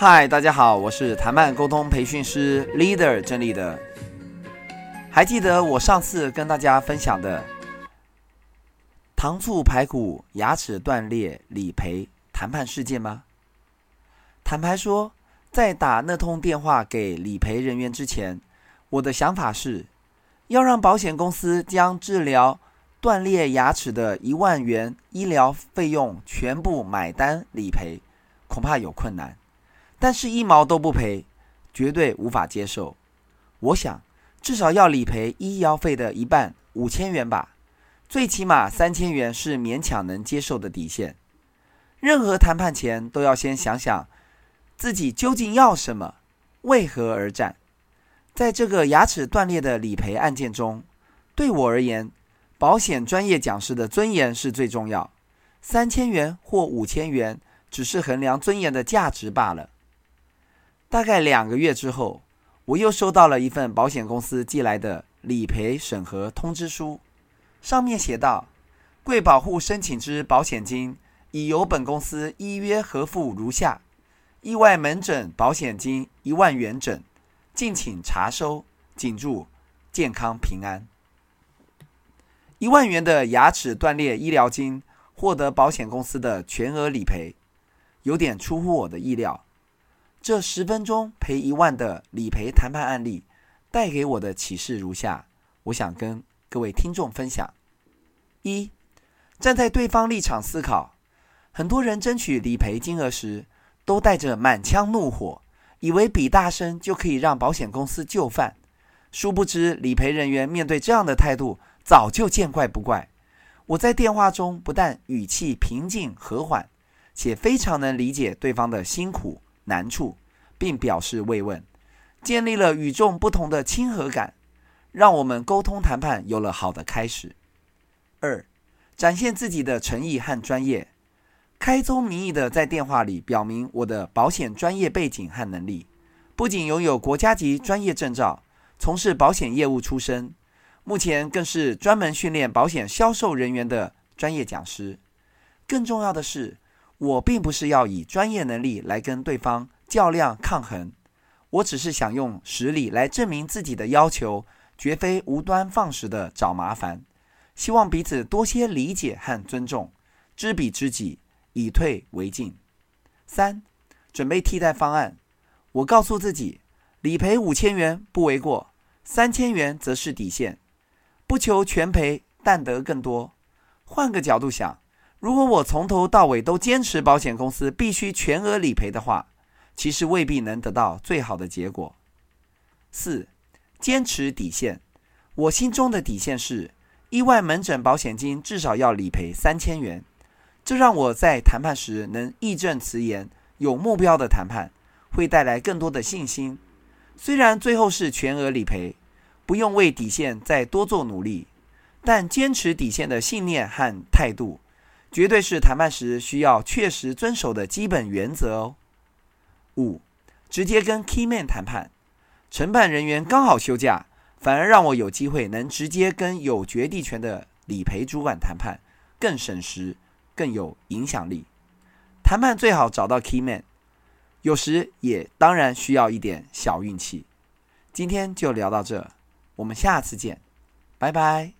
嗨，大家好，我是谈判沟通培训师 Leader 郑立德。还记得我上次跟大家分享的糖醋排骨牙齿断裂理赔谈判事件吗？坦白说，在打那通电话给理赔人员之前，我的想法是，要让保险公司将治疗断裂牙齿的一万元医疗费用全部买单理赔，恐怕有困难。但是，一毛都不赔，绝对无法接受。我想，至少要理赔医疗费的一半，五千元吧。最起码三千元是勉强能接受的底线。任何谈判前都要先想想，自己究竟要什么，为何而战。在这个牙齿断裂的理赔案件中，对我而言，保险专业讲师的尊严是最重要。三千元或五千元，只是衡量尊严的价值罢了。大概两个月之后，我又收到了一份保险公司寄来的理赔审核通知书，上面写道：“贵保户申请之保险金已由本公司依约核付如下：意外门诊保险金一万元整，敬请查收，谨祝健康平安。”一万元的牙齿断裂医疗金获得保险公司的全额理赔，有点出乎我的意料。这十分钟赔一万的理赔谈判案例，带给我的启示如下：我想跟各位听众分享。一，站在对方立场思考，很多人争取理赔金额时，都带着满腔怒火，以为比大声就可以让保险公司就范。殊不知，理赔人员面对这样的态度，早就见怪不怪。我在电话中不但语气平静和缓，且非常能理解对方的辛苦。难处，并表示慰问，建立了与众不同的亲和感，让我们沟通谈判有了好的开始。二，展现自己的诚意和专业，开宗明义的在电话里表明我的保险专业背景和能力，不仅拥有国家级专业证照，从事保险业务出身，目前更是专门训练保险销售人员的专业讲师。更重要的是，我并不是要以专业能力来跟对方较量抗衡，我只是想用实力来证明自己的要求，绝非无端放矢的找麻烦。希望彼此多些理解和尊重，知彼知己，以退为进。三，准备替代方案。我告诉自己，理赔五千元不为过，三千元则是底线，不求全赔，但得更多。换个角度想。如果我从头到尾都坚持保险公司必须全额理赔的话，其实未必能得到最好的结果。四，坚持底线。我心中的底线是，意外门诊保险金至少要理赔三千元。这让我在谈判时能义正辞严、有目标的谈判，会带来更多的信心。虽然最后是全额理赔，不用为底线再多做努力，但坚持底线的信念和态度。绝对是谈判时需要确实遵守的基本原则哦。五，直接跟 Key Man 谈判，承办人员刚好休假，反而让我有机会能直接跟有决定权的理赔主管谈判，更省时，更有影响力。谈判最好找到 Key Man，有时也当然需要一点小运气。今天就聊到这，我们下次见，拜拜。